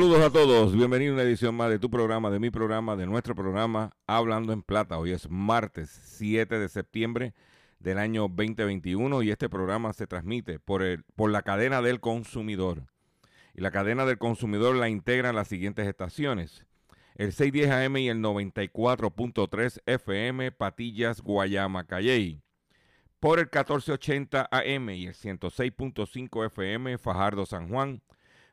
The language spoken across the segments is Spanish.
Saludos a todos, bienvenido a una edición más de tu programa, de mi programa, de nuestro programa Hablando en Plata. Hoy es martes 7 de septiembre del año 2021 y este programa se transmite por, el, por la cadena del consumidor. Y la cadena del consumidor la integran las siguientes estaciones. El 610 AM y el 94.3 FM Patillas, Guayama, Calley. Por el 1480 AM y el 106.5 FM Fajardo, San Juan.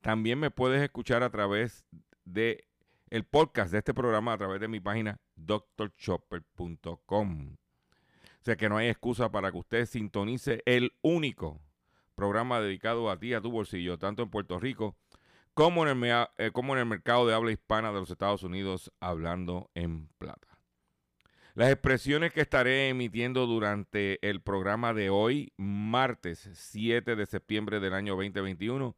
También me puedes escuchar a través de el podcast de este programa a través de mi página drchopper.com. O sea que no hay excusa para que usted sintonice el único programa dedicado a ti, a tu bolsillo, tanto en Puerto Rico como en el, eh, como en el mercado de habla hispana de los Estados Unidos, hablando en plata. Las expresiones que estaré emitiendo durante el programa de hoy, martes 7 de septiembre del año 2021,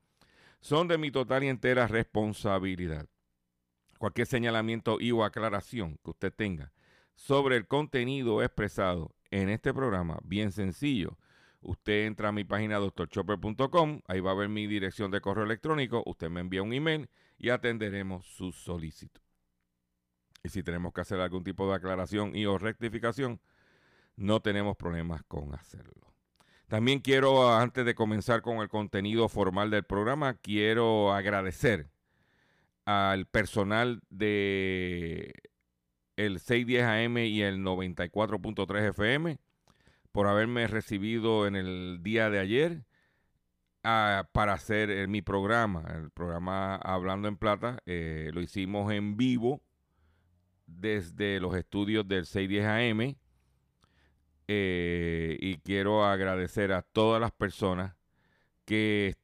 son de mi total y entera responsabilidad. Cualquier señalamiento y o aclaración que usted tenga sobre el contenido expresado en este programa, bien sencillo. Usted entra a mi página doctorchopper.com, ahí va a ver mi dirección de correo electrónico, usted me envía un email y atenderemos su solicitud. Y si tenemos que hacer algún tipo de aclaración y o rectificación, no tenemos problemas con hacerlo. También quiero, antes de comenzar con el contenido formal del programa, quiero agradecer al personal de el 610 AM y el 94.3 FM por haberme recibido en el día de ayer ah, para hacer eh, mi programa, el programa Hablando en Plata. eh, lo hicimos en vivo desde los estudios del 610 AM. Eh, y quiero agradecer a todas las personas que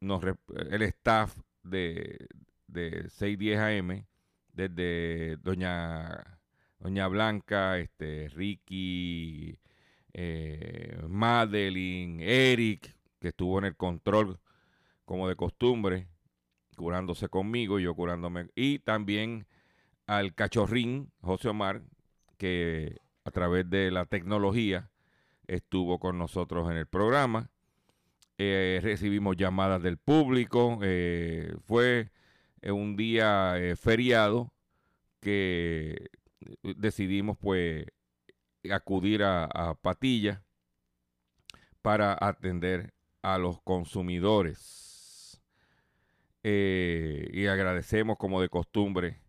nos, el staff de, de 610 AM, desde doña, doña Blanca, este, Ricky, eh, Madeline, Eric, que estuvo en el control como de costumbre, curándose conmigo y yo curándome. Y también al cachorrín José Omar, que a través de la tecnología estuvo con nosotros en el programa. Eh, recibimos llamadas del público. eh, fue eh, un día feriado que decidimos pues acudir a, Patilla para atender a los consumidores. Y agradecemos como de costumbre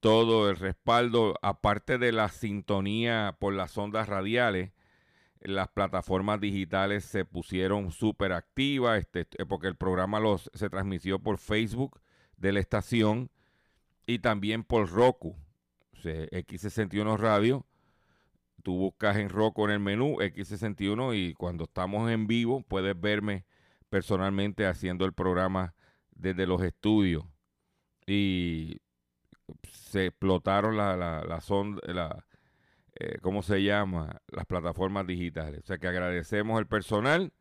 todo el respaldo, aparte de la sintonía por las ondas radiales, las plataformas digitales se pusieron súper activas, este, eh, porque el programa los, se transmitió por Facebook de la estación y también por Roku, o sea, X61 Radio. Tú buscas en Roku en el menú X61 y cuando estamos en vivo puedes verme personalmente haciendo el programa desde los estudios y se explotaron la, la, la, eh, ¿cómo se llama? Las plataformas digitales. O sea que agradecemos el personal.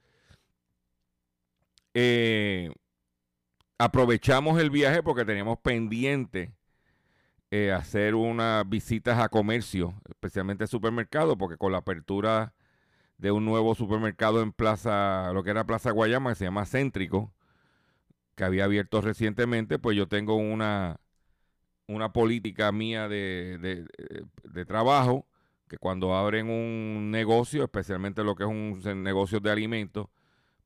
Eh, aprovechamos el viaje porque teníamos pendiente eh, hacer unas visitas a comercio, especialmente supermercados, porque con la apertura de un nuevo supermercado en Plaza, lo que era Plaza Guayama, que se llama Céntrico, que había abierto recientemente, pues yo tengo una, una política mía de, de- de- trabajo, que cuando abren un negocio, especialmente lo que es un negocio de alimentos,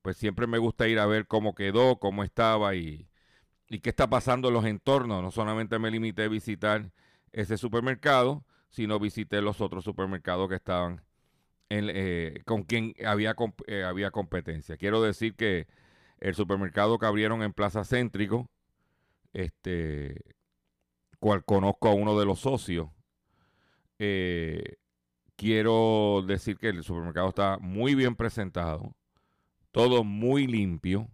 pues siempre me gusta ir a ver cómo quedó, cómo estaba y, y qué está pasando en los entornos. No solamente me limité a visitar ese supermercado, sino visité los otros supermercados que estaban en, eh, con quien había, eh, había competencia. Quiero decir que el supermercado que abrieron en Plaza Céntrico, este, cual conozco a uno de los socios, eh, quiero decir que el supermercado está muy bien presentado, todo muy limpio,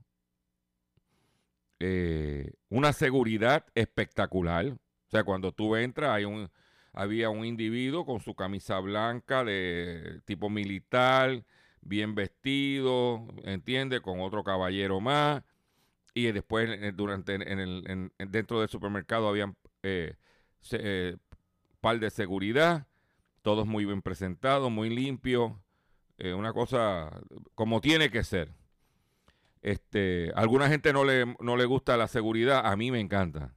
eh, una seguridad espectacular. O sea, cuando tú entras, hay un, había un individuo con su camisa blanca de tipo militar, bien vestido, ¿entiende? Con otro caballero más. Y después, eh, durante, en el, en- en- dentro del supermercado, habían eh, eh, par de seguridad, todos muy bien presentados, muy limpios, eh, una cosa como tiene que ser. Este, alguna gente no le, no le gusta la seguridad, a mí me encanta.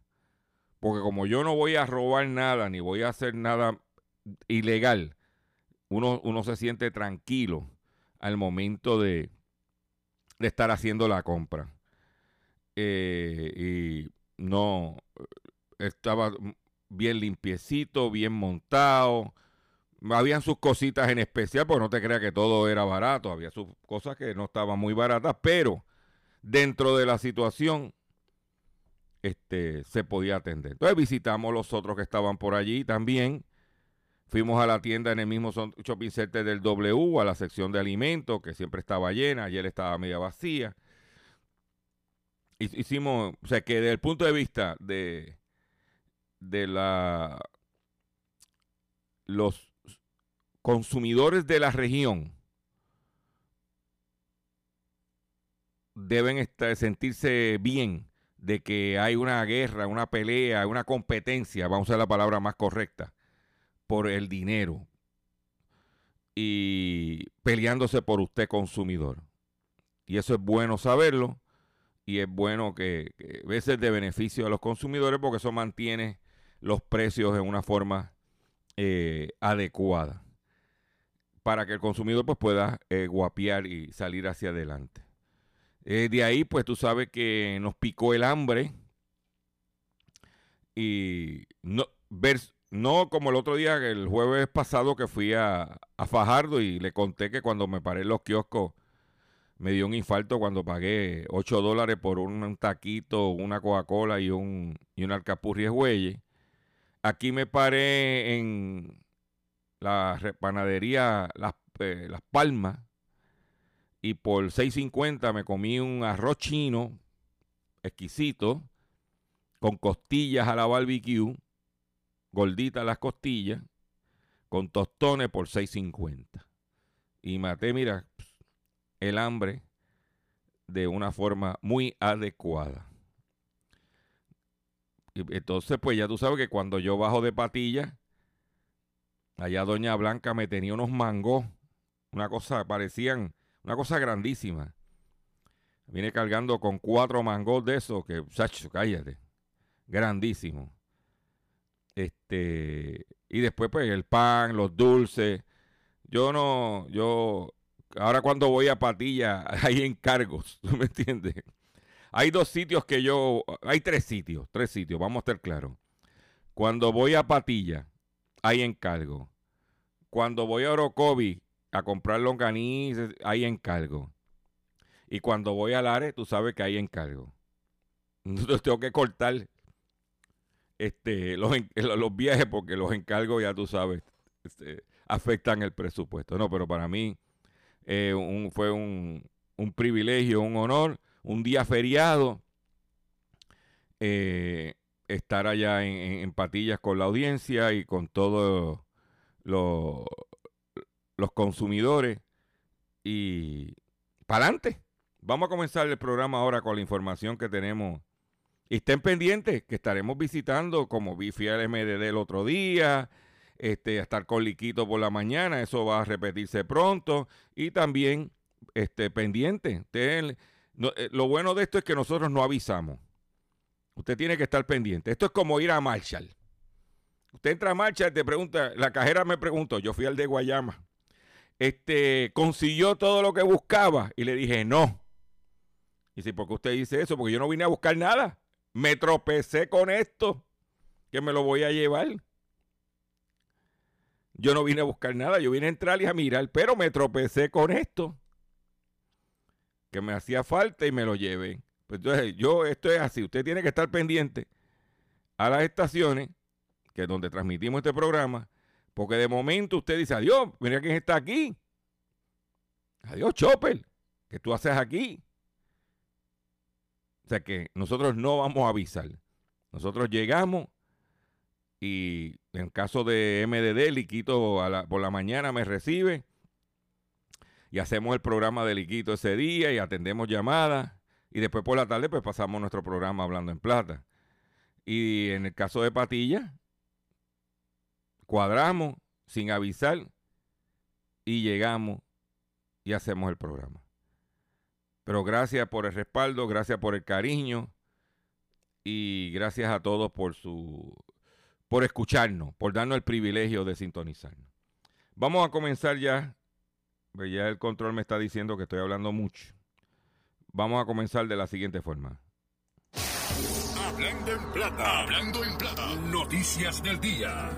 Porque como yo no voy a robar nada, ni voy a hacer nada ilegal, uno, uno se siente tranquilo al momento de, de estar haciendo la compra. Eh, y no, estaba bien limpiecito, bien montado. Habían sus cositas en especial, porque no te creas que todo era barato. Había sus cosas que no estaban muy baratas, pero dentro de la situación este, se podía atender. Entonces visitamos los otros que estaban por allí también. Fuimos a la tienda en el mismo shopping center del W, a la sección de alimentos, que siempre estaba llena, ayer estaba media vacía. Hic- Hicimos, o sea que desde el punto de vista de, de la los consumidores de la región deben estar, sentirse bien de que hay una guerra, una pelea, una competencia, vamos a usar la palabra más correcta, por el dinero y peleándose por usted consumidor. Y eso es bueno saberlo y es bueno que, que a veces de beneficio a los consumidores porque eso mantiene los precios en una forma eh, adecuada para que el consumidor pues pueda eh, guapear y salir hacia adelante. Eh, de ahí, pues tú sabes que nos picó el hambre y no, ver, no como el otro día, el jueves pasado que fui a, a Fajardo y le conté que cuando me paré en los kioscos me dio un infarto cuando pagué 8 dólares por un, taquito, una Coca-Cola y un, y un alcapurri. Aquí me paré en la panadería Las, eh, Las Palmas y por 6.50 me comí un arroz chino exquisito con costillas a la barbecue, gorditas las costillas, con tostones por 6.50. Y maté, mira, el hambre de una forma muy adecuada. Entonces, pues ya tú sabes que cuando yo bajo de patilla, allá Doña Blanca me tenía unos mangos, una cosa, parecían una cosa grandísima. Viene cargando con cuatro mangos de esos que, chacho, cállate, grandísimo. Este, y después pues el pan, los dulces. Yo no, yo, ahora cuando voy a Patilla hay encargos, ¿tú me entiendes? Hay dos sitios que yo, hay tres sitios, tres sitios, vamos a estar claros. Cuando voy a Patilla hay encargo. Cuando voy a Orocovi a comprar longanices, hay encargo. Y cuando voy a Lares, tú sabes que hay encargo. Entonces tengo que cortar este, los, los viajes porque los encargos, ya tú sabes, este, afectan el presupuesto. No, pero para mí eh, fue un, un privilegio, un honor, un día feriado. Eh, estar allá en, Patillas con la audiencia y con todos los, consumidores. Y para adelante. Vamos a comenzar el programa ahora con la información que tenemos. Y estén pendientes que estaremos visitando, como vi, al MDD el otro día, este, estar con Liquito por la mañana, eso va a repetirse pronto. Y también este, pendiente. Usted, eh, lo bueno de esto es que nosotros no avisamos. Usted tiene que estar pendiente. Esto es como ir a Marshall. Usted entra a Marshall te pregunta, la cajera me preguntó, yo fui al de Guayama, este, consiguió todo lo que buscaba y le dije, no. Y si, ¿por qué usted dice eso? Porque yo no vine a buscar nada. Me tropecé con esto, que me lo voy a llevar. Yo no vine a buscar nada, yo vine a entrar y a mirar, pero me tropecé con esto, que me hacía falta y me lo llevé. Pues entonces, yo, esto es así, usted tiene que estar pendiente a las estaciones, que es donde transmitimos este programa, porque de momento usted dice, adiós, mira quién está aquí. Adiós, Chopper, ¿qué tú haces aquí? O sea que nosotros no vamos a avisar. Nosotros llegamos y en caso de MDD, Liquito por la mañana me recibe y hacemos el programa de Liquito ese día y atendemos llamadas y después por la tarde pues pasamos nuestro programa hablando en plata. Y en el caso de Patilla, cuadramos sin avisar y llegamos y hacemos el programa. Pero gracias por el respaldo, gracias por el cariño y gracias a todos por su por escucharnos, por darnos el privilegio de sintonizarnos. Vamos a comenzar ya. Pues Ya el control me está diciendo que estoy hablando mucho. Vamos a comenzar de la siguiente forma. Hablando en plata. Hablando en plata. Noticias del día.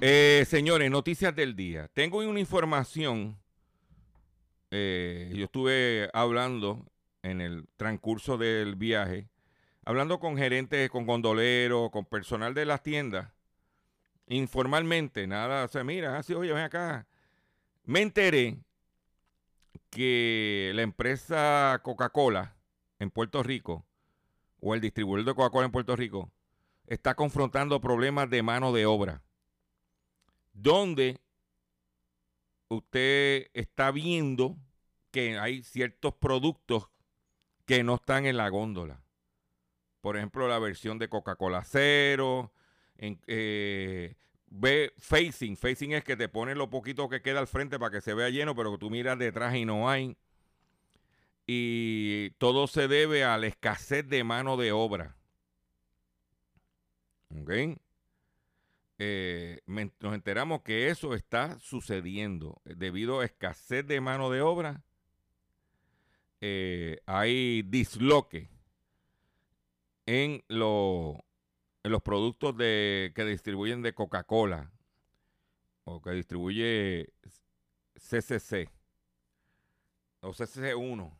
Eh, señores, noticias del día. Tengo una información. eh, yo estuve hablando en el transcurso del viaje, hablando con gerentes, con gondoleros, con personal de las tiendas, informalmente, nada, o sea, mira, así, oye, ven acá. Me enteré que la empresa Coca-Cola en Puerto Rico, o el distribuidor de Coca-Cola en Puerto Rico, está confrontando problemas de mano de obra donde usted está viendo que hay ciertos productos que no están en la góndola. Por ejemplo, la versión de Coca-Cola Cero. Eh, ve facing. Facing es que te pone lo poquito que queda al frente para que se vea lleno, pero que tú miras detrás y no hay. Y todo se debe a la escasez de mano de obra. ¿Ok? eh, nos enteramos que eso está sucediendo eh, debido a escasez de mano de obra. hay disloque en, en los productos de, que distribuyen de Coca-Cola o que distribuye CCC o CCC1.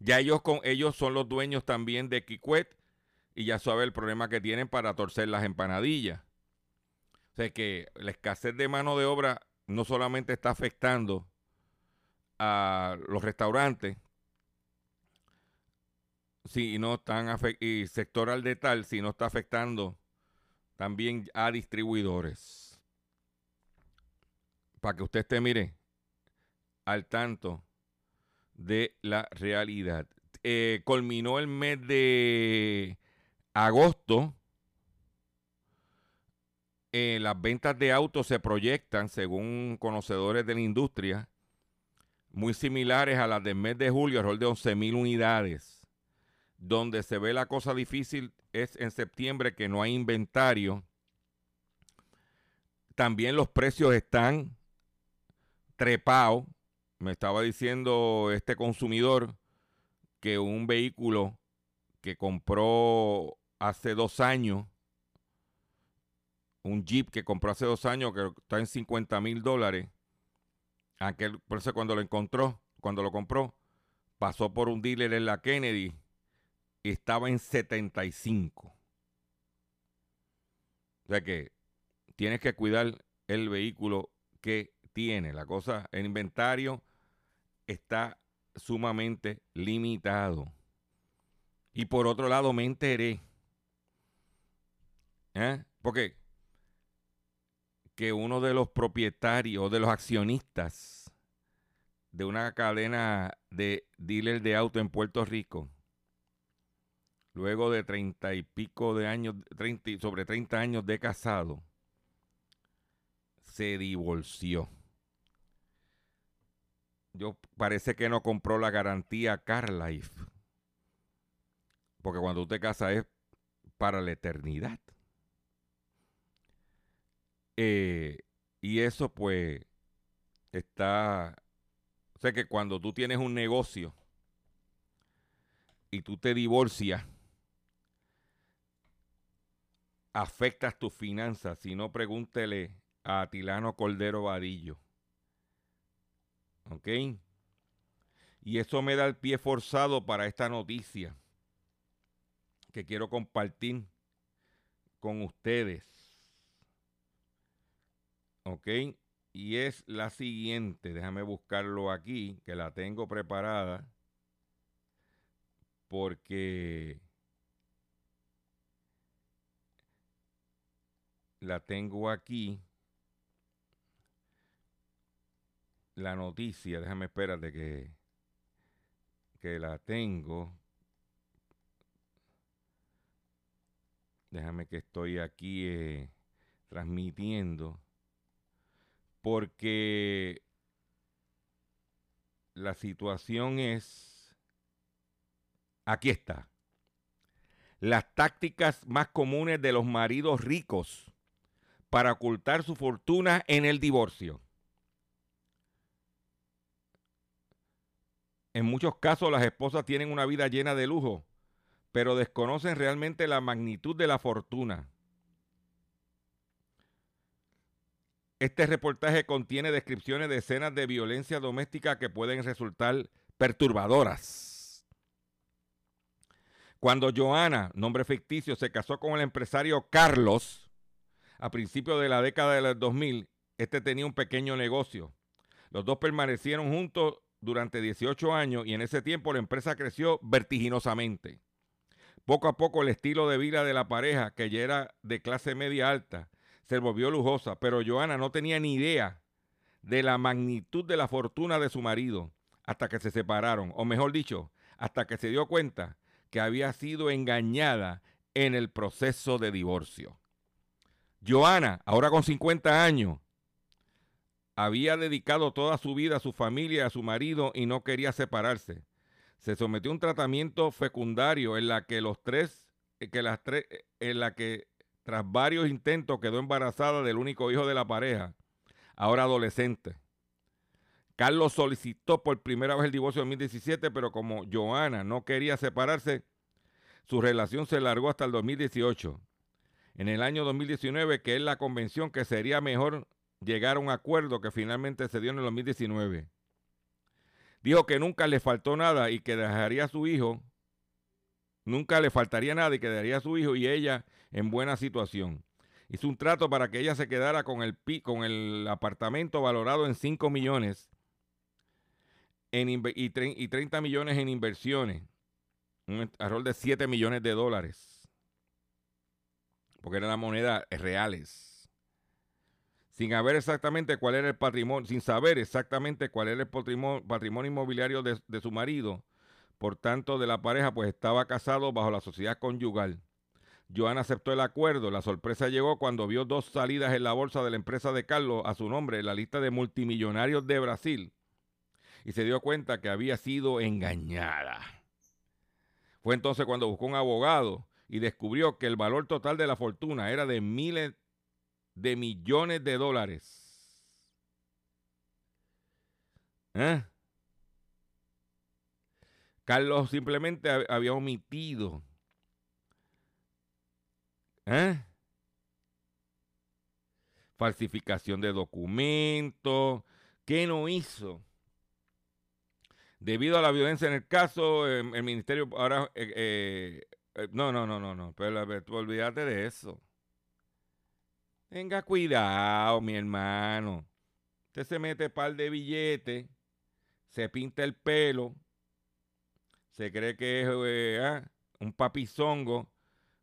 Ya ellos, con, ellos son los dueños también de Kikwet y ya sabe el problema que tienen para torcer las empanadillas. O sea que la escasez de mano de obra no solamente está afectando a los restaurantes, si no están y sector al de tal, si no está afectando también a distribuidores. Para que usted esté, mire, al tanto de la realidad. Eh, culminó el mes de agosto eh, las ventas de autos se proyectan, según conocedores de la industria, muy similares a las del mes de julio, alrededor de 11 mil unidades. Donde se ve la cosa difícil es en septiembre, que no hay inventario. También los precios están trepados. Me estaba diciendo este consumidor que un vehículo que compró hace dos años un Jeep que compró hace dos años que está en 50 mil dólares. Aquel, por eso cuando lo encontró, cuando lo compró, pasó por un dealer en la Kennedy estaba en 75. O sea que tienes que cuidar el vehículo que tiene. La cosa, el inventario está sumamente limitado. Y por otro lado, me enteré. ¿eh? Porque que uno de los propietarios, de los accionistas de una cadena de dealers de auto en Puerto Rico, luego de treinta y pico de años, 30, y- sobre 30 años de casado, se divorció. Yo parece que no compró la garantía CarLife. Porque cuando tú te casas es para la eternidad. Eh, y eso pues está... O sea que cuando tú tienes un negocio y tú te divorcias, afectas tus finanzas. Si no, pregúntele a Atilano Cordero Vadillo. ¿Ok? Y eso me da el pie forzado para esta noticia que quiero compartir con ustedes. ¿Ok? Y es la siguiente. Déjame buscarlo aquí, que la tengo preparada. Porque la tengo aquí. La noticia, déjame espérate que, que la tengo. Déjame que estoy aquí eh, transmitiendo. Porque la situación es... Aquí está. Las tácticas más comunes de los maridos ricos para ocultar su fortuna en el divorcio. En muchos casos las esposas tienen una vida llena de lujo, pero desconocen realmente la magnitud de la fortuna. Este reportaje contiene descripciones de escenas de violencia doméstica que pueden resultar perturbadoras. Cuando Joana, nombre ficticio, se casó con el empresario Carlos a principios de la década del 2000, este tenía un pequeño negocio. Los dos permanecieron juntos durante 18 años y en ese tiempo la empresa creció vertiginosamente. Poco a poco el estilo de vida de la pareja, que ya era de clase media alta, se volvió lujosa, pero Joana no tenía ni idea de la magnitud de la fortuna de su marido hasta que se separaron, o mejor dicho, hasta que se dio cuenta que había sido engañada en el proceso de divorcio. Joana, ahora con 50 años, había dedicado toda su vida a su familia a su marido y no quería separarse. Se sometió a un tratamiento fecundario en la que los tres, eh, que las tres, eh, en la que tras varios intentos quedó embarazada del único hijo de la pareja, ahora adolescente. Carlos solicitó por primera vez el divorcio en 2017, pero como Joana no quería separarse, su relación se largó hasta el 2018. En el año 2019, que es la convención que sería mejor llegar a un acuerdo que finalmente se dio en el 2019. Dijo que nunca le faltó nada y que dejaría a su hijo, nunca le faltaría nada y que dejaría a su hijo y ella en buena situación. Hizo un trato para que ella se quedara con el, con el apartamento valorado en 5 millones en y, y 30 millones en inversiones. Un error de 7 millones de dólares. Porque eran las monedas reales. Sin saber exactamente cuál era el patrimonio, sin saber exactamente cuál era el patrimonio, patrimonio inmobiliario de, de su marido, por tanto de la pareja, pues estaba casado bajo la sociedad conyugal. Joana aceptó el acuerdo. La sorpresa llegó cuando vio dos salidas en la bolsa de la empresa de Carlos a su nombre en la lista de multimillonarios de Brasil y se dio cuenta que había sido engañada. Fue entonces cuando buscó un abogado y descubrió que el valor total de la fortuna era de miles de millones de dólares. ¿Eh? Carlos simplemente hab- había omitido. ¿Eh? Falsificación de documentos. ¿Qué no hizo? Debido a la violencia en el caso, eh, el ministerio ahora... eh, eh, eh, no, no, no, no, no. Pero ver, tú olvídate de eso. Tenga cuidado, mi hermano. Usted se mete par de billetes se pinta el pelo, se cree que es eh, ah, un papizongo,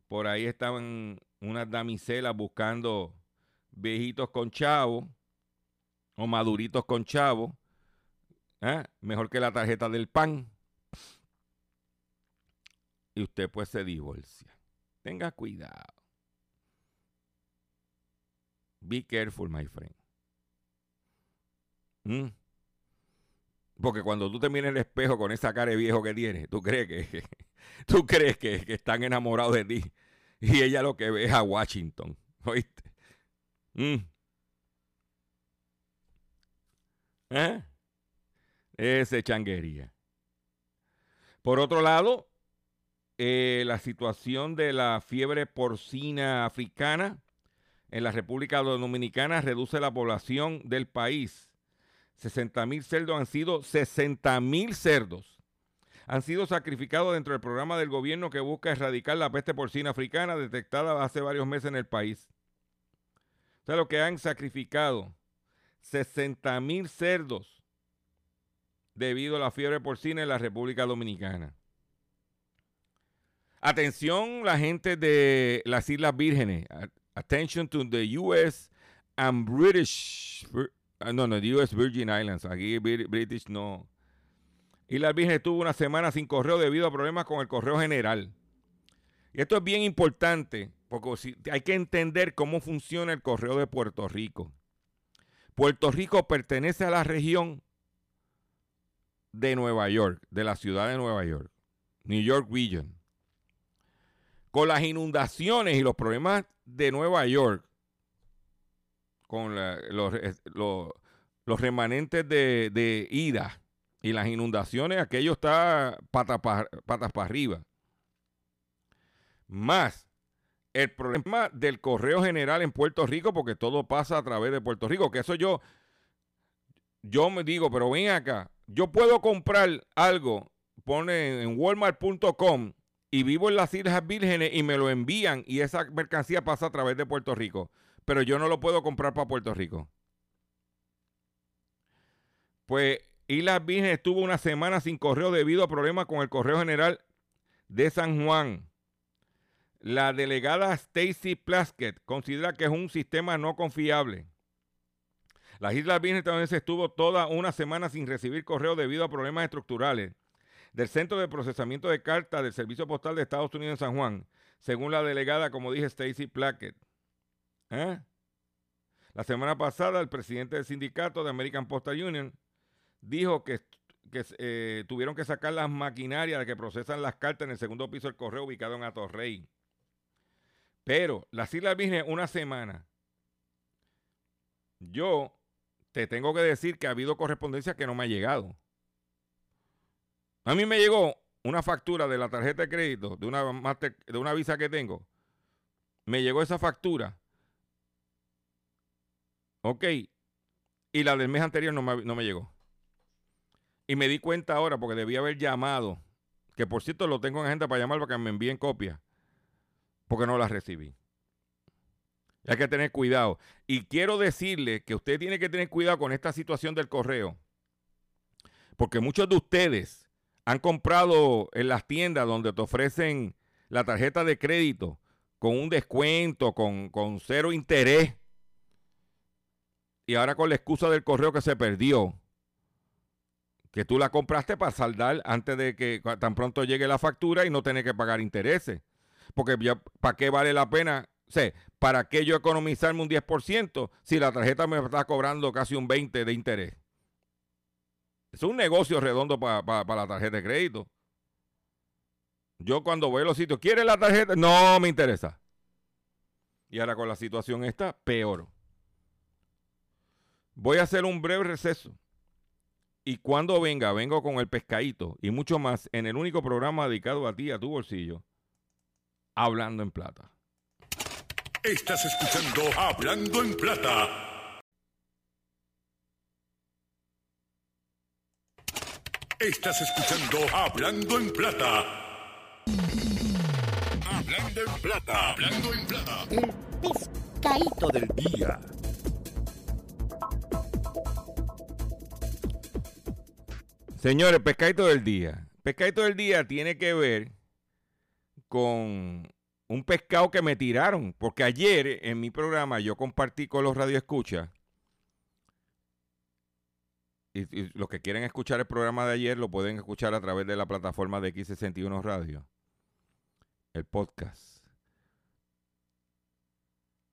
por ahí estaban unas damiselas buscando viejitos con chavo o maduritos con chavo, ah, mejor que la tarjeta del pan. Y usted pues se divorcia. Tenga cuidado. Be careful, my friend. Mm. Porque cuando tú te miras en el espejo con esa cara de viejo que tienes, tú crees que, tú crees que, que, están enamorados de ti. Y ella lo que ve es a Washington. ¿Oíste? Mm. ¿Eh? Ese changuería. Por otro lado, eh, la situación de la fiebre porcina africana en la República Dominicana reduce la población del país. 60 mil cerdos han sido 60 mil cerdos han sido sacrificados dentro del programa del gobierno que busca erradicar la peste porcina africana detectada hace varios meses en el país. O sea, lo que han sacrificado 60 mil cerdos debido a la fiebre porcina en la República Dominicana. Atención la gente de las Islas Vírgenes. Attention to the US and British. Uh, no, no, the US Virgin Islands. Aquí British no. Islas Vírgenes tuvo una semana sin correo debido a problemas con el correo general. Y esto es bien importante porque hay que entender cómo funciona el correo de Puerto Rico. Puerto Rico pertenece a la región de Nueva York, de la ciudad de Nueva York, New York Region con las inundaciones y los problemas de Nueva York, con los, los, remanentes de, ida y las inundaciones, aquello está patas para arriba. Más el problema del correo general en Puerto Rico, porque todo pasa a través de Puerto Rico, que eso yo, yo me digo, pero ven acá, yo puedo comprar algo, pone en walmart.com y vivo en las Islas Vírgenes y me lo envían y esa mercancía pasa a través de Puerto Rico. Pero yo no lo puedo comprar para Puerto Rico. Pues Islas Vírgenes estuvo una semana sin correo debido a problemas con el correo general de San Juan. La delegada Stacy Plaskett considera que es un sistema no confiable. Las Islas Vírgenes también se estuvo toda una semana sin recibir correo debido a problemas estructurales del Centro de Procesamiento de Cartas del Servicio Postal de Estados Unidos en San Juan, según la delegada, como dije, Stacy Plackett. ¿Eh? La semana pasada, el presidente del sindicato de American Postal Union dijo que, eh, tuvieron que sacar las maquinarias que procesan las cartas en el segundo piso del correo ubicado en Atorrey. Pero las Islas Vírgenes, una semana. Yo te tengo que decir que ha habido correspondencia que no me ha llegado. A mí me llegó una factura de la tarjeta de crédito de una, de una visa que tengo. Me llegó esa factura. Ok. Y la del mes anterior no me, no me llegó. Y me di cuenta ahora porque debía haber llamado. Que por cierto lo tengo en agenda para llamar para que me envíen copia. Porque no la recibí. Hay que tener cuidado. Y quiero decirle que usted tiene que tener cuidado con esta situación del correo. Porque muchos de ustedes han comprado en las tiendas donde te ofrecen la tarjeta de crédito con un descuento, con, cero interés, y ahora con la excusa del correo que se perdió, que tú la compraste para saldar antes de que tan pronto llegue la factura y no tener que pagar intereses. Porque ¿para qué vale la pena? sé, ¿para qué yo economizarme un 10% si la tarjeta me está cobrando casi un 20% de interés? Es un negocio redondo para la tarjeta de crédito. Yo cuando voy a los sitios, ¿quiere la tarjeta? No me interesa. Y ahora con la situación esta, peor. Voy a hacer un breve receso. Y cuando venga, vengo con el pescadito y mucho más en el único programa dedicado a ti, a tu bolsillo, Hablando en Plata. Estás escuchando Hablando en Plata. Estás escuchando Hablando en Plata. Hablando en Plata. Hablando en Plata. El pescadito del día. Señores, pescadito del día. Pescadito del día tiene que ver con un pescado que me tiraron. Porque ayer en mi programa yo compartí con los radioescuchas. Y, los que quieren escuchar el programa de ayer lo pueden escuchar a través de la plataforma de X61 Radio. El podcast.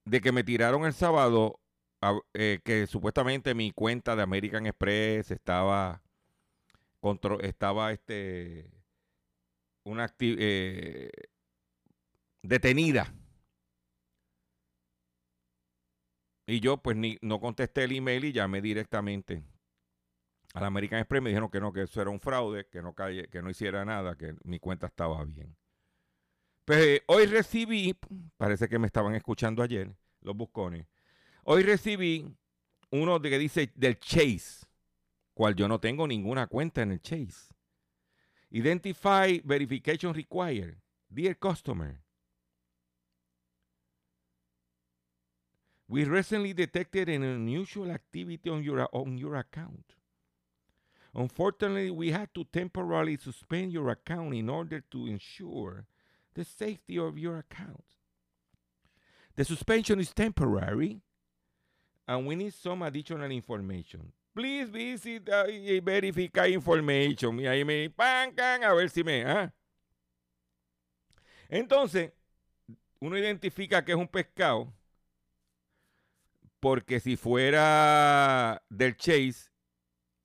De que me tiraron el sábado eh, que supuestamente mi cuenta de American Express estaba contro- estaba este una eh, detenida y yo pues ni no contesté el email y llamé directamente al American Express me dijeron que no que eso era un fraude que no calle- que no hiciera nada que mi cuenta estaba bien pues eh, hoy recibí parece que me estaban escuchando ayer los buscones Hoy recibí uno de que dice del Chase, cual yo no tengo ninguna cuenta en el Chase. Identify verification required. Dear customer. We recently detected an unusual activity on your on your account. Unfortunately, we had to temporarily suspend your account in order to ensure the safety of your account. The suspension is temporary and we need some additional information. Please visit uh, y verify information. Y ahí me pancan a ver si me. ah. Entonces, uno identifica que es un pescado porque si fuera del Chase,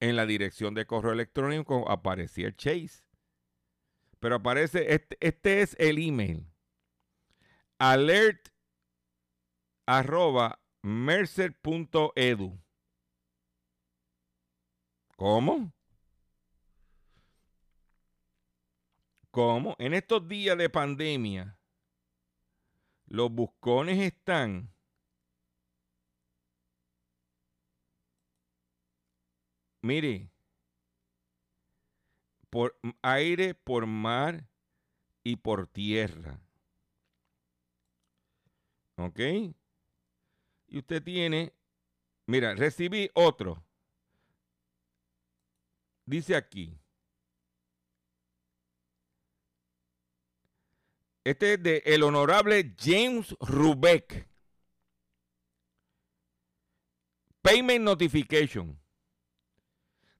en la dirección de correo electrónico aparecía el Chase. Pero aparece, este, este es el email. Alert arroba mercer.edu. ¿Cómo? ¿Cómo? En estos días de pandemia, los buscones están mire, por aire, por mar y por tierra. ¿Ok? Y usted tiene, mira, recibí otro. Dice aquí. Este es de el honorable James Rubeck. Payment notification.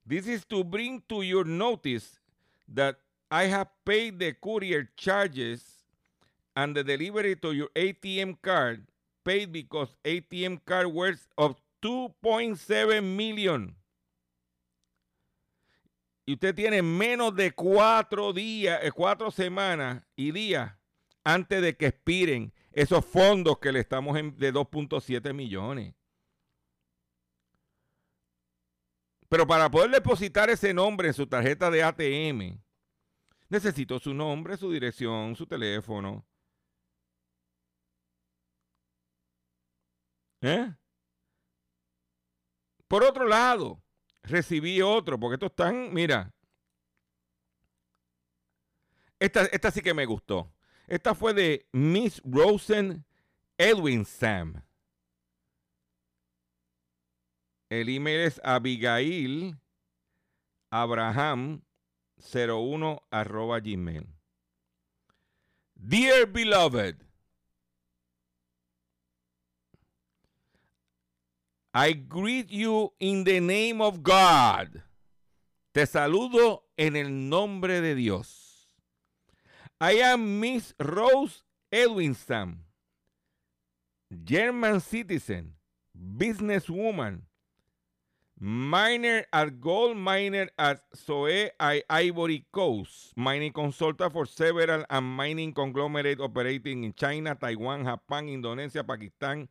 This is to bring to your notice that I have paid the courier charges and the delivery to your ATM card paid because ATM card worth of 2.7 million. Y usted tiene menos de cuatro días, eh, cuatro semanas y días antes de que expiren esos fondos que le estamos en, de 2.7 millones. Pero para poder depositar ese nombre en su tarjeta de ATM, necesito su nombre, su dirección, su teléfono. ¿Eh? Por otro lado, recibí otro, porque estos están, mira, esta, esta sí que me gustó. Esta fue de Miss Rosen Edwin Sam. El email es Abigail Abraham 01 arroba gmail. Dear beloved, I greet you in the name of God. Te saludo en el nombre de Dios. I am Miss Rose Edwinstam, German citizen, businesswoman, Miner at Gold Miner at Zoe I Ivory Coast. Mining consultant for several and mining conglomerate operating in China, Taiwan, Japan, Indonesia, Pakistan,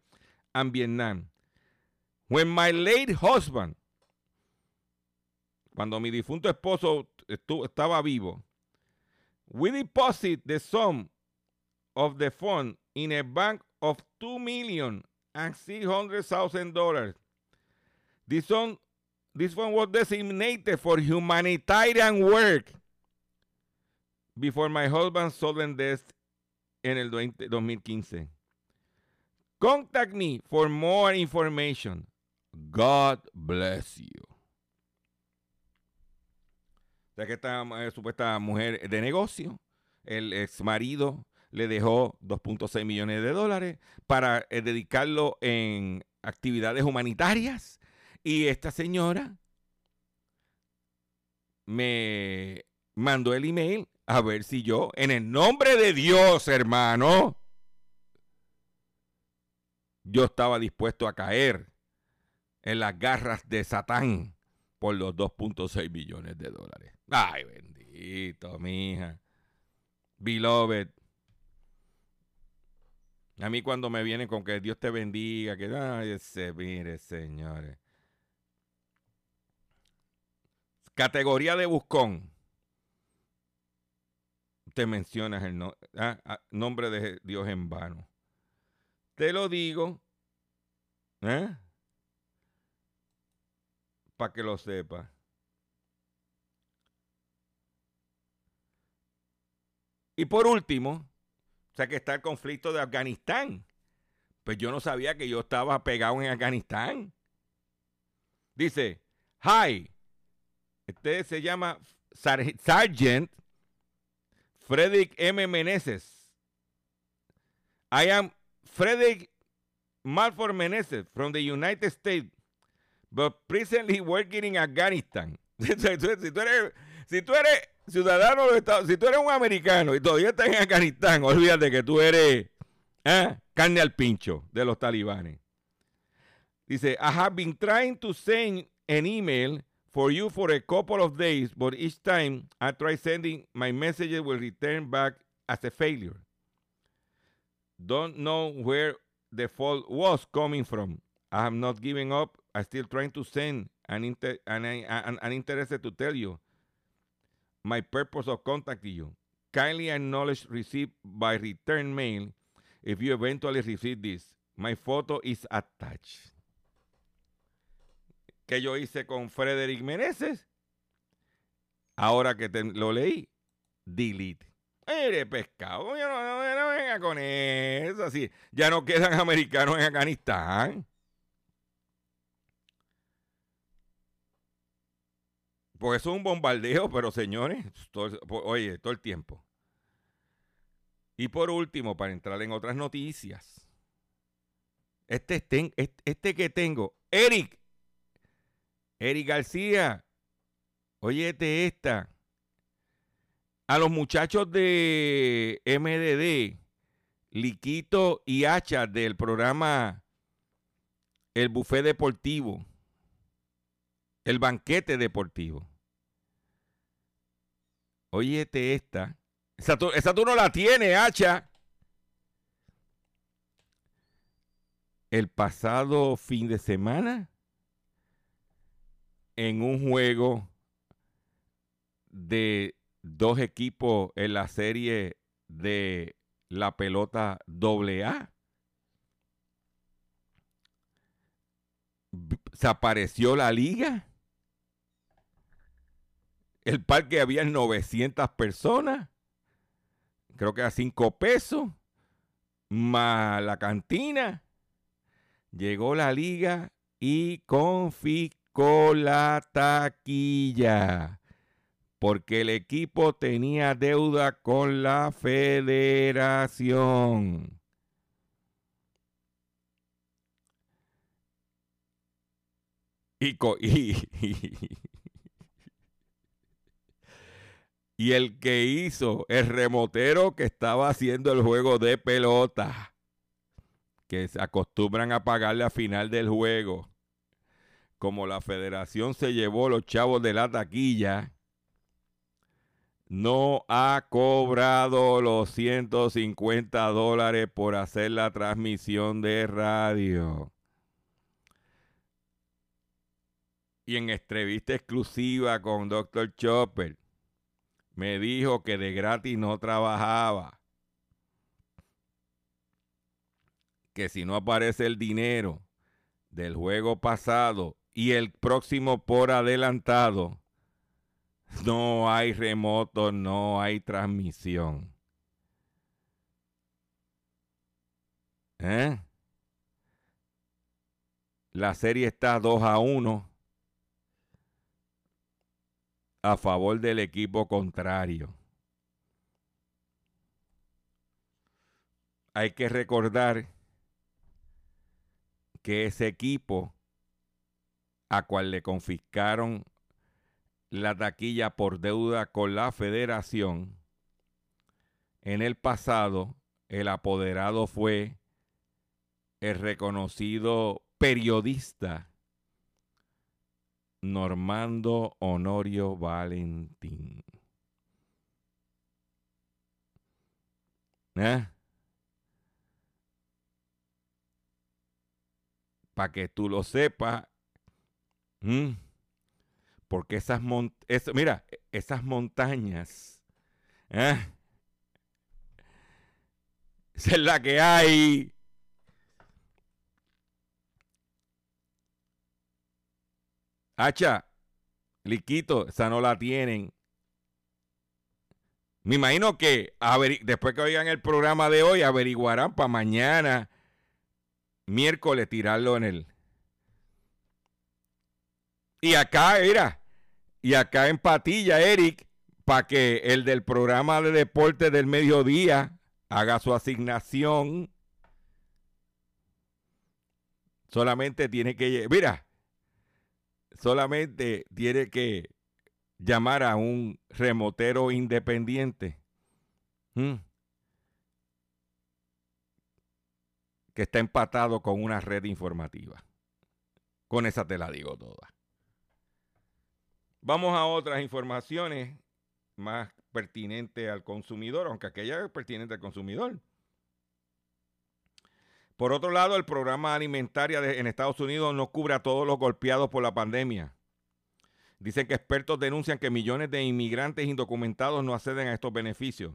and Vietnam. When my late husband, cuando mi difunto esposo estuvo, estaba vivo, we deposit the sum of the fund in a bank of $2,600,000 This fund, this fund was designated for humanitarian work before my husband's sudden death en el 20 2015. Contact me for more information. God bless you. sea que esta eh, supuesta mujer de negocio, el ex marido le dejó 2.6 millones de dólares para eh, dedicarlo en actividades humanitarias. Y esta señora me mandó el email a ver si yo, en el nombre de Dios, hermano, yo estaba dispuesto a caer en las garras de Satán por los 2.6 millones de dólares. Ay, bendito, mija. Beloved. A mí cuando me vienen con que Dios te bendiga, que ay, ese, mire, señores. Categoría de buscón. Te mencionas el ah, ah, nombre de Dios en vano. Te lo digo. ¿Eh? Para que lo sepas. Y por último, o sea que está el conflicto de Afganistán. Pues yo no sabía que yo estaba pegado en Afganistán. Dice, hi, este se llama Sar- Frederick M. Meneses. I am Frederick Malford Meneses from the United States, but presently working in Afghanistan. si, tú, eres, si tú eres ciudadano de Estados si tú eres un americano y todavía estás en Afganistán, olvídate que tú eres ah, carne al pincho de los talibanes. Dice, I have been trying to send an email for you for a couple of days, but each time I try sending, my messages will return back as a failure. Don't know where the fault was coming from. I have not given up. I'm still trying to send an, inter- an, an, an interested to tell you my purpose of contacting you. Kindly acknowledge receipt by return mail if you eventually receive this. My photo is attached. Que yo hice con Frederick Meneses. Ahora que te- lo leí, delete. Mire, pescado, yo no, no- venga con eso. Así, ya no quedan americanos en Afganistán. Pues eso es un bombardeo, pero señores, todo- oye, todo el tiempo. Y por último, para entrar en otras noticias, este, este, este que tengo, Eric, Eric García, óyete esta. A los muchachos de MDD, Liquito y Hacha del programa El Buffet Deportivo, el banquete deportivo. Óyete esta. Esa tú, esa tú no la tienes, Hacha. El pasado fin de semana en un juego de dos equipos en la serie de la pelota doble A. B- Se apareció la liga. El parque había 900 personas. Creo que a 5 pesos. Más la cantina. Llegó la liga y confiscó la taquilla. Porque el equipo tenía deuda con la federación. Y, y el que hizo, el remotero que estaba haciendo el juego de pelota, que se acostumbran a pagarle a final del juego, como la federación se llevó los chavos de la taquilla, no ha cobrado los 150 dólares por hacer la transmisión de radio. Y en entrevista exclusiva con Dr. Chopper, me dijo que de gratis no trabajaba. Que si no aparece el dinero del juego pasado y el próximo por adelantado, no hay remoto, no hay transmisión. ¿Eh? La serie está 2 a 1. a favor del equipo contrario. Hay que recordar que ese equipo a cual le confiscaron la taquilla por deuda con la federación, en el pasado el apoderado fue el reconocido periodista Normando Honorio Valentín. ¿Eh? Para que tú lo sepas. ¿Mm? Porque esas montañas, mira, esas montañas, ¿eh? esa es la que hay. Hacha, Liquito, esa no la tienen. Me imagino que después que oigan el programa de hoy, averiguarán para mañana, miércoles, tirarlo en el. Y acá, mira, y acá en Patilla, Eric, para que el del programa de deporte del mediodía haga su asignación. Solamente tiene que. Mira, solamente tiene que llamar a un remotero independiente que está empatado con una red informativa. Con esa te la digo toda. Vamos a otras informaciones más pertinentes al consumidor, aunque aquella es pertinente al consumidor. Por otro lado, el programa alimentaria en Estados Unidos no cubre a todos los golpeados por la pandemia. Dicen que expertos denuncian que millones de inmigrantes indocumentados no acceden a estos beneficios.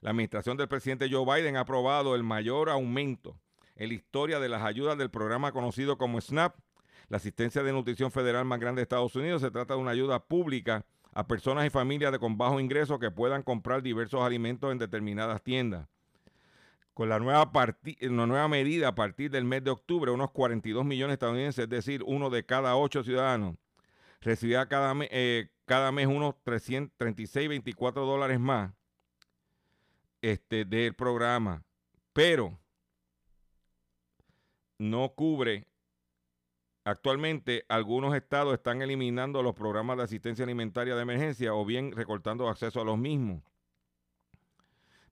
La administración del presidente Joe Biden ha aprobado el mayor aumento en la historia de las ayudas del programa conocido como SNAP, la asistencia de nutrición federal más grande de Estados Unidos. Se trata de una ayuda pública a personas y familias de con bajo ingreso que puedan comprar diversos alimentos en determinadas tiendas. Con la nueva, medida a partir del mes de octubre, unos 42 millones de estadounidenses, es decir, uno de cada ocho ciudadanos, recibirá cada, eh, mes unos 336, 24 dólares más este, del programa. Pero no cubre. Actualmente algunos estados están eliminando los programas de asistencia alimentaria de emergencia o bien recortando acceso a los mismos.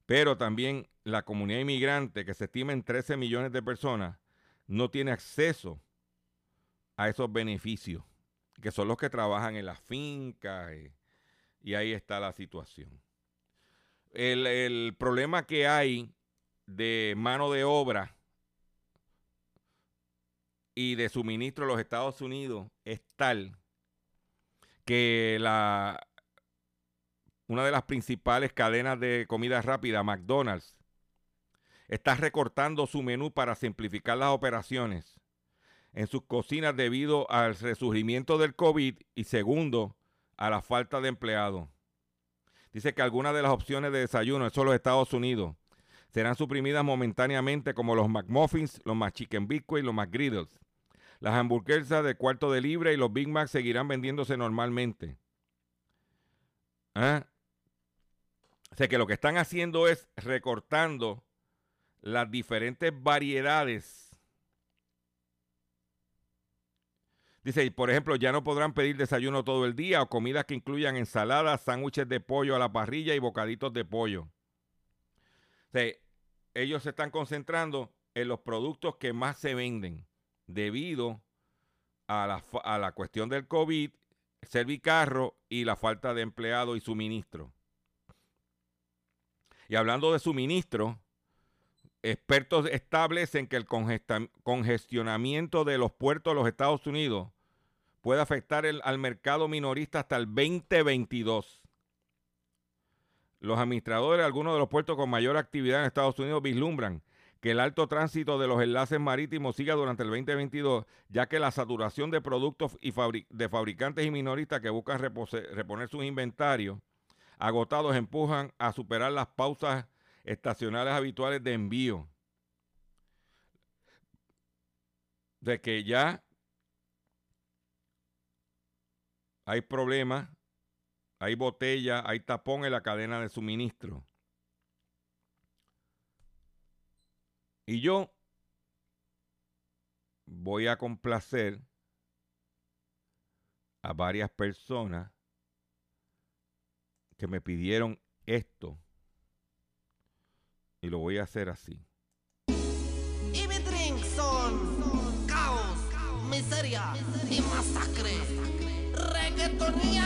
Pero también la comunidad inmigrante, que se estima en 13 millones de personas, no tiene acceso a esos beneficios, que son los que trabajan en las fincas, eh, y ahí está la situación. El, el problema que hay de mano de obra y de suministro en los Estados Unidos es tal que la, una de las principales cadenas de comida rápida, McDonald's, está recortando su menú para simplificar las operaciones en sus cocinas debido al resurgimiento del COVID y segundo, a la falta de empleados. Dice que algunas de las opciones de desayuno, eso en los Estados Unidos, serán suprimidas momentáneamente como los McMuffins, los McChicken Biscuit y los McGriddles. Las hamburguesas de cuarto de libre y los Big Macs seguirán vendiéndose normalmente. ¿Ah? O sea que lo que están haciendo es recortando las diferentes variedades. Dice, por ejemplo, ya no podrán pedir desayuno todo el día o comidas que incluyan ensaladas, sándwiches de pollo a la parrilla y bocaditos de pollo. O ellos se están concentrando en los productos que más se venden debido a la, a la cuestión del COVID, servicarro y la falta de empleado y suministro. Y hablando de suministro, expertos establecen que el congestionamiento de los puertos de los Estados Unidos puede afectar al mercado minorista hasta el 2022. Los administradores de algunos de los puertos con mayor actividad en Estados Unidos vislumbran que el alto tránsito de los enlaces marítimos siga durante el 2022, ya que la saturación de productos y de fabricantes y minoristas que buscan reponer sus inventarios agotados empujan a superar las pausas estacionales habituales de envío. De que ya hay problemas hay botella, hay tapón en la cadena de suministro. Y yo voy a complacer a varias personas que me pidieron esto. Y lo voy a hacer así. Y mi drink son caos, miseria y masacre. Reggaetoneando.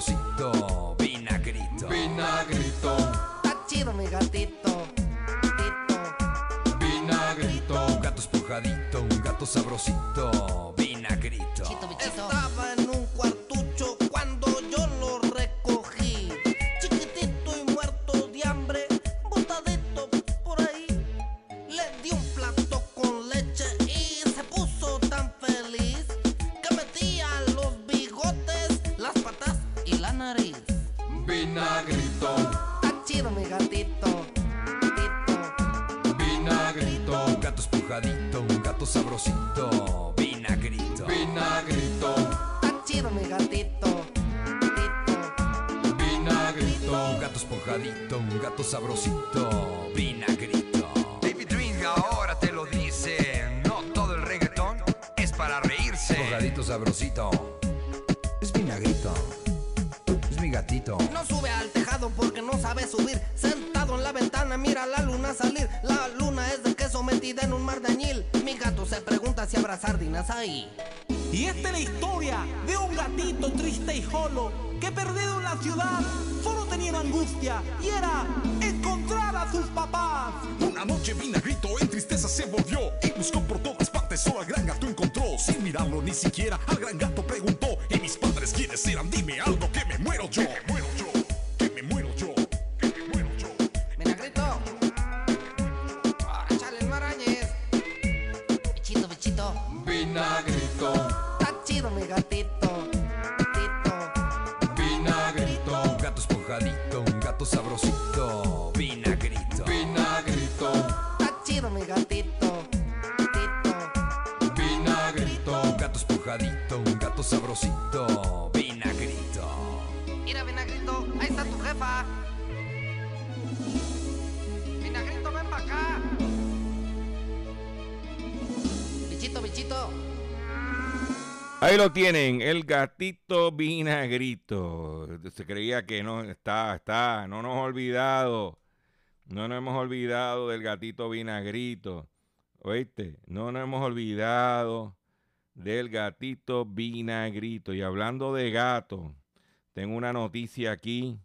sabrosito, vinagrito. vinagrito, Está chido mi gatito. gatito. vinagrito, Un gato esponjadito, un gato sabrosito, vinagrito. Está chido mi gatito. gatito. vinagrito, Un gato esponjadito, un gato sabrosito, vinagrito. David Dream ahora te lo dice, no todo el reggaetón es para reírse. Esponjadito sabrosito, es vinagrito, es mi gatito. No sube al tejado porque no sabe subir. Sentado en la ventana mira la luna salir. La luna es de queso metida en un mar de añil. Mi gato sardinas ahí. Y esta es la historia de un gatito triste y solo que perdido en la ciudad solo tenía una angustia y era encontrar a sus papás. Una noche Vinagrito en tristeza se volvió y buscó por todas partes, solo al gran gato encontró. Sin mirarlo ni siquiera, al gran gato preguntó: ¿Y mis padres quiénes eran? Dime algo que me muero yo. Sabrosito, vinagrito. Mira, Vinagrito, ahí está tu jefa. Vinagrito, ven para acá. Bichito, bichito. Ahí lo tienen, el gatito vinagrito. Se creía que no está, está, no nos hemos olvidado. No nos hemos olvidado del gatito vinagrito. ¿Oíste? No nos hemos olvidado del gatito vinagrito. Y hablando de gato, tengo una noticia aquí.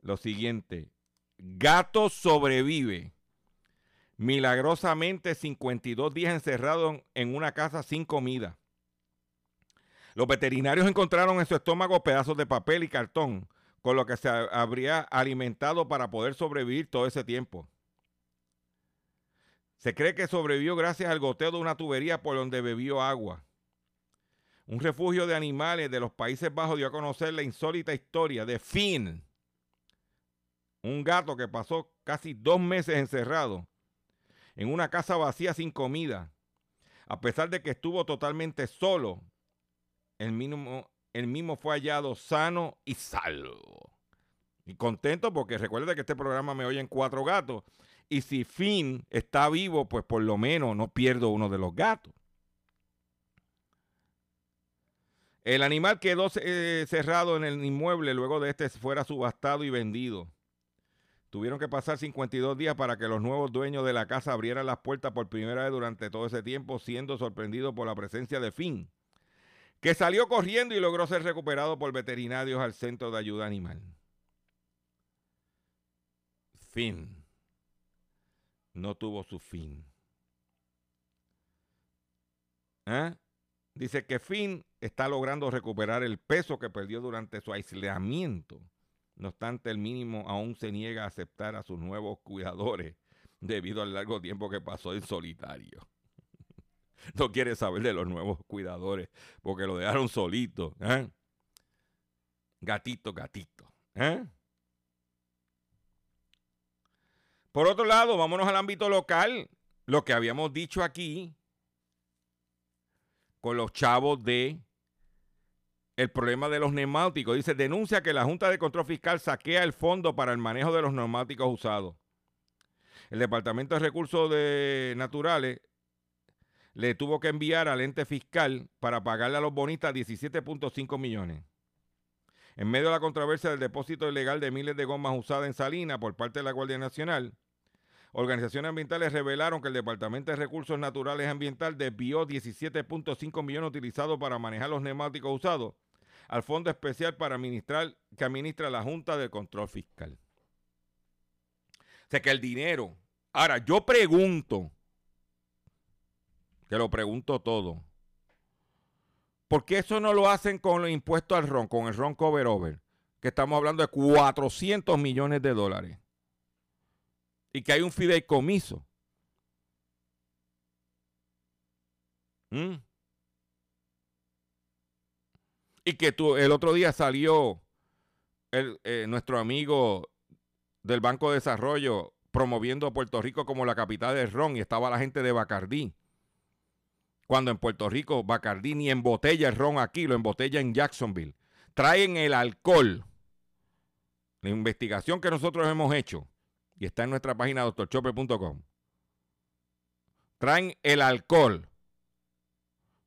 Lo siguiente. Gato sobrevive. Milagrosamente 52 días encerrado en- una casa sin comida. Los veterinarios encontraron en su estómago pedazos de papel y cartón, con lo que se ha- habría alimentado para poder sobrevivir todo ese tiempo. Se cree que sobrevivió gracias al goteo de una tubería por donde bebió agua. Un refugio de animales de los Países Bajos dio a conocer la insólita historia de Finn, un gato que pasó casi dos meses encerrado en una casa vacía sin comida, a pesar de que estuvo totalmente solo el mismo, el mismo fue hallado sano y salvo. Y contento porque recuerda que este programa me oyen cuatro gatos. Y si Finn está vivo, pues por lo menos no pierdo uno de los gatos. El animal quedó eh, cerrado en el inmueble luego de este fuera subastado y vendido. Tuvieron que pasar 52 días para que los nuevos dueños de la casa abrieran las puertas por primera vez durante todo ese tiempo, siendo sorprendidos por la presencia de Finn que salió corriendo y logró ser recuperado por veterinarios al centro de ayuda animal. Fin no tuvo su fin. ¿Eh? Dice que Finn está logrando recuperar el peso que perdió durante su aislamiento. No obstante, el mínimo aún se niega a aceptar a sus nuevos cuidadores debido al largo tiempo que pasó en solitario. no quiere saber de los nuevos cuidadores porque lo dejaron solito. ¿eh? Gatito, gatito. ¿eh? Por otro lado, vámonos al ámbito local. Lo que habíamos dicho aquí con los chavos de el problema de los neumáticos. Dice, denuncia que la Junta de Control Fiscal saquea el fondo para el manejo de los neumáticos usados. El Departamento de Recursos de Naturales le tuvo que enviar al ente fiscal para pagarle a los bonistas 17.5 millones. En medio de la controversia del depósito ilegal de miles de gomas usadas en Salina por parte de la Guardia Nacional, organizaciones ambientales revelaron que el Departamento de Recursos Naturales Ambiental desvió 17.5 millones utilizados para manejar los neumáticos usados al Fondo Especial para administrar que administra la Junta de Control Fiscal. O sea que el dinero. Ahora, yo pregunto, que lo pregunto todo. ¿Por qué eso no lo hacen con los impuestos al ron, con el ron cover over? Que estamos hablando de 400 millones de dólares. Y que hay un fideicomiso. ¿Mm? Y que tú, el otro día salió el, eh, nuestro amigo del Banco de Desarrollo promoviendo a Puerto Rico como la capital del ron y estaba la gente de Bacardí. Cuando en Puerto Rico Bacardí ni embotella el ron aquí, lo embotella en Jacksonville. Traen el alcohol. La investigación que nosotros hemos hecho, y está en nuestra página doctorchopper.com, traen el alcohol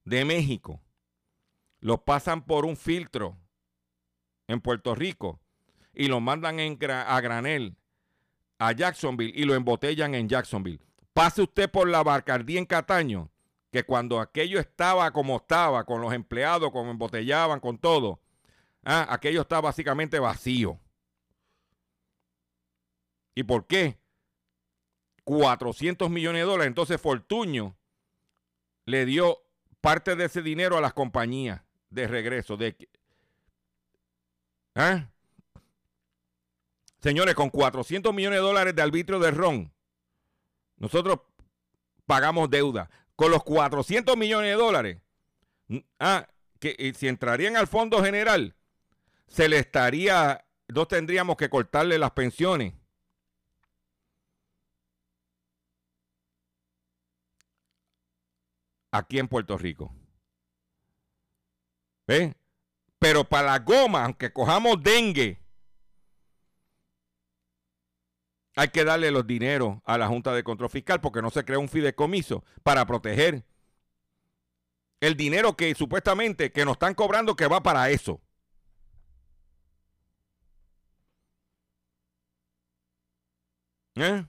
de México, lo pasan por un filtro en Puerto Rico y lo mandan a granel a Jacksonville y lo embotellan en Jacksonville. Pase usted por la Bacardí en Cataño, que cuando aquello estaba como estaba, con los empleados, como embotellaban, con todo, ah, aquello está básicamente vacío. ¿Y por qué? 400 millones de dólares. Entonces Fortuño le dio parte de ese dinero a las compañías de regreso. De, ¿eh? Señores, con 400 millones de dólares de arbitrio de ron, nosotros pagamos deuda. Con los 400 millones de dólares, ah, que si entrarían al fondo general, se le estaría, no tendríamos que cortarle las pensiones. Aquí en Puerto Rico. ¿Ven? Pero para la goma, aunque cojamos dengue, hay que darle los dineros a la Junta de Control Fiscal porque no se crea un fideicomiso para proteger el dinero que supuestamente que nos están cobrando que va para eso. ¿Eh?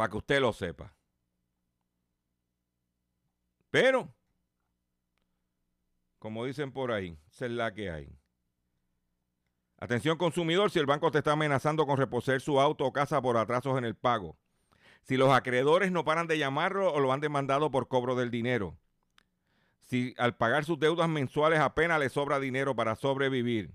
Para que usted lo sepa. Pero, como dicen por ahí, es la que hay. Atención consumidor, si el banco te está amenazando con reposer su auto o casa por atrasos en el pago. Si los acreedores no paran de llamarlo o lo han demandado por cobro del dinero. Si al pagar sus deudas mensuales apenas le sobra dinero para sobrevivir.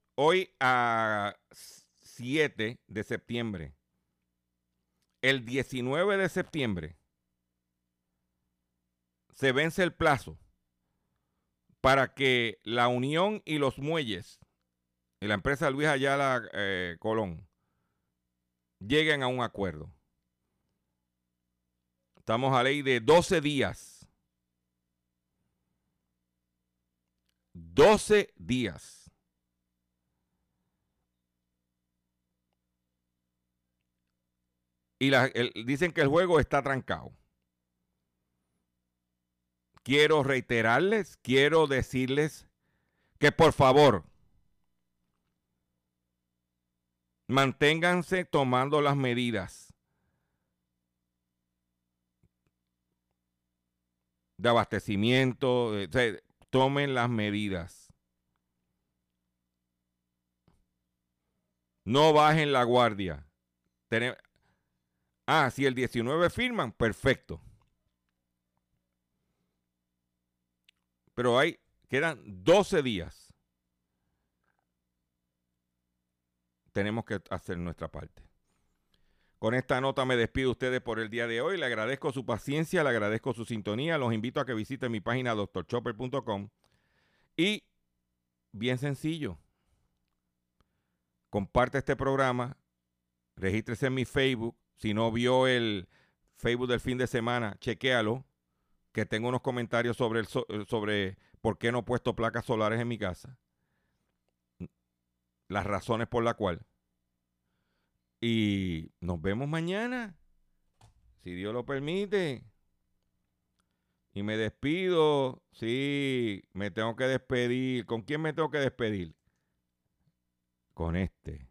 hoy a 7 de septiembre. El 19 de septiembre se vence el plazo para que la Unión y los Muelles y la empresa Luis Ayala eh, Colón lleguen a un acuerdo. Estamos a ley de 12 días. 12 días. Y dicen que el juego está trancado. Quiero reiterarles, quiero decirles que por favor manténganse tomando las medidas de abastecimiento, eh, tomen las medidas. No bajen la guardia. Tene- ah, si el 19 firman, perfecto. Pero hay, quedan 12 días. Tenemos que hacer nuestra parte. Con esta nota me despido de ustedes por el día de hoy. Le agradezco su paciencia, le agradezco su sintonía. Los invito a que visiten mi página drchopper.com. Y, bien sencillo, comparte este programa, regístrese en mi Facebook. Si no vio el Facebook del fin de semana, chequéalo, que tengo unos comentarios sobre, el eh, sobre por qué no he puesto placas solares en mi casa. Las razones por la cual. Y nos vemos mañana, si Dios lo permite. Y me despido. Sí, me tengo que despedir. ¿Con quién me tengo que despedir? Con este.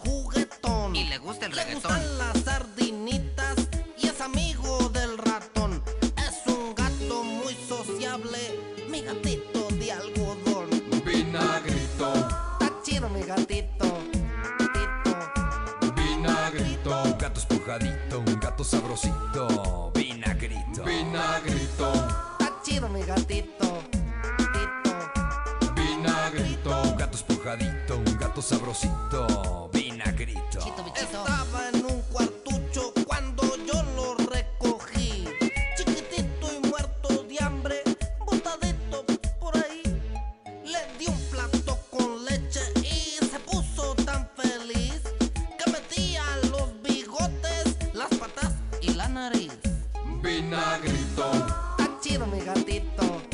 sabrosito, vinagrito. vinagrito, Está chido mi gatito. gatito. vinagrito, Un gato esponjadito, un gato sabrosito,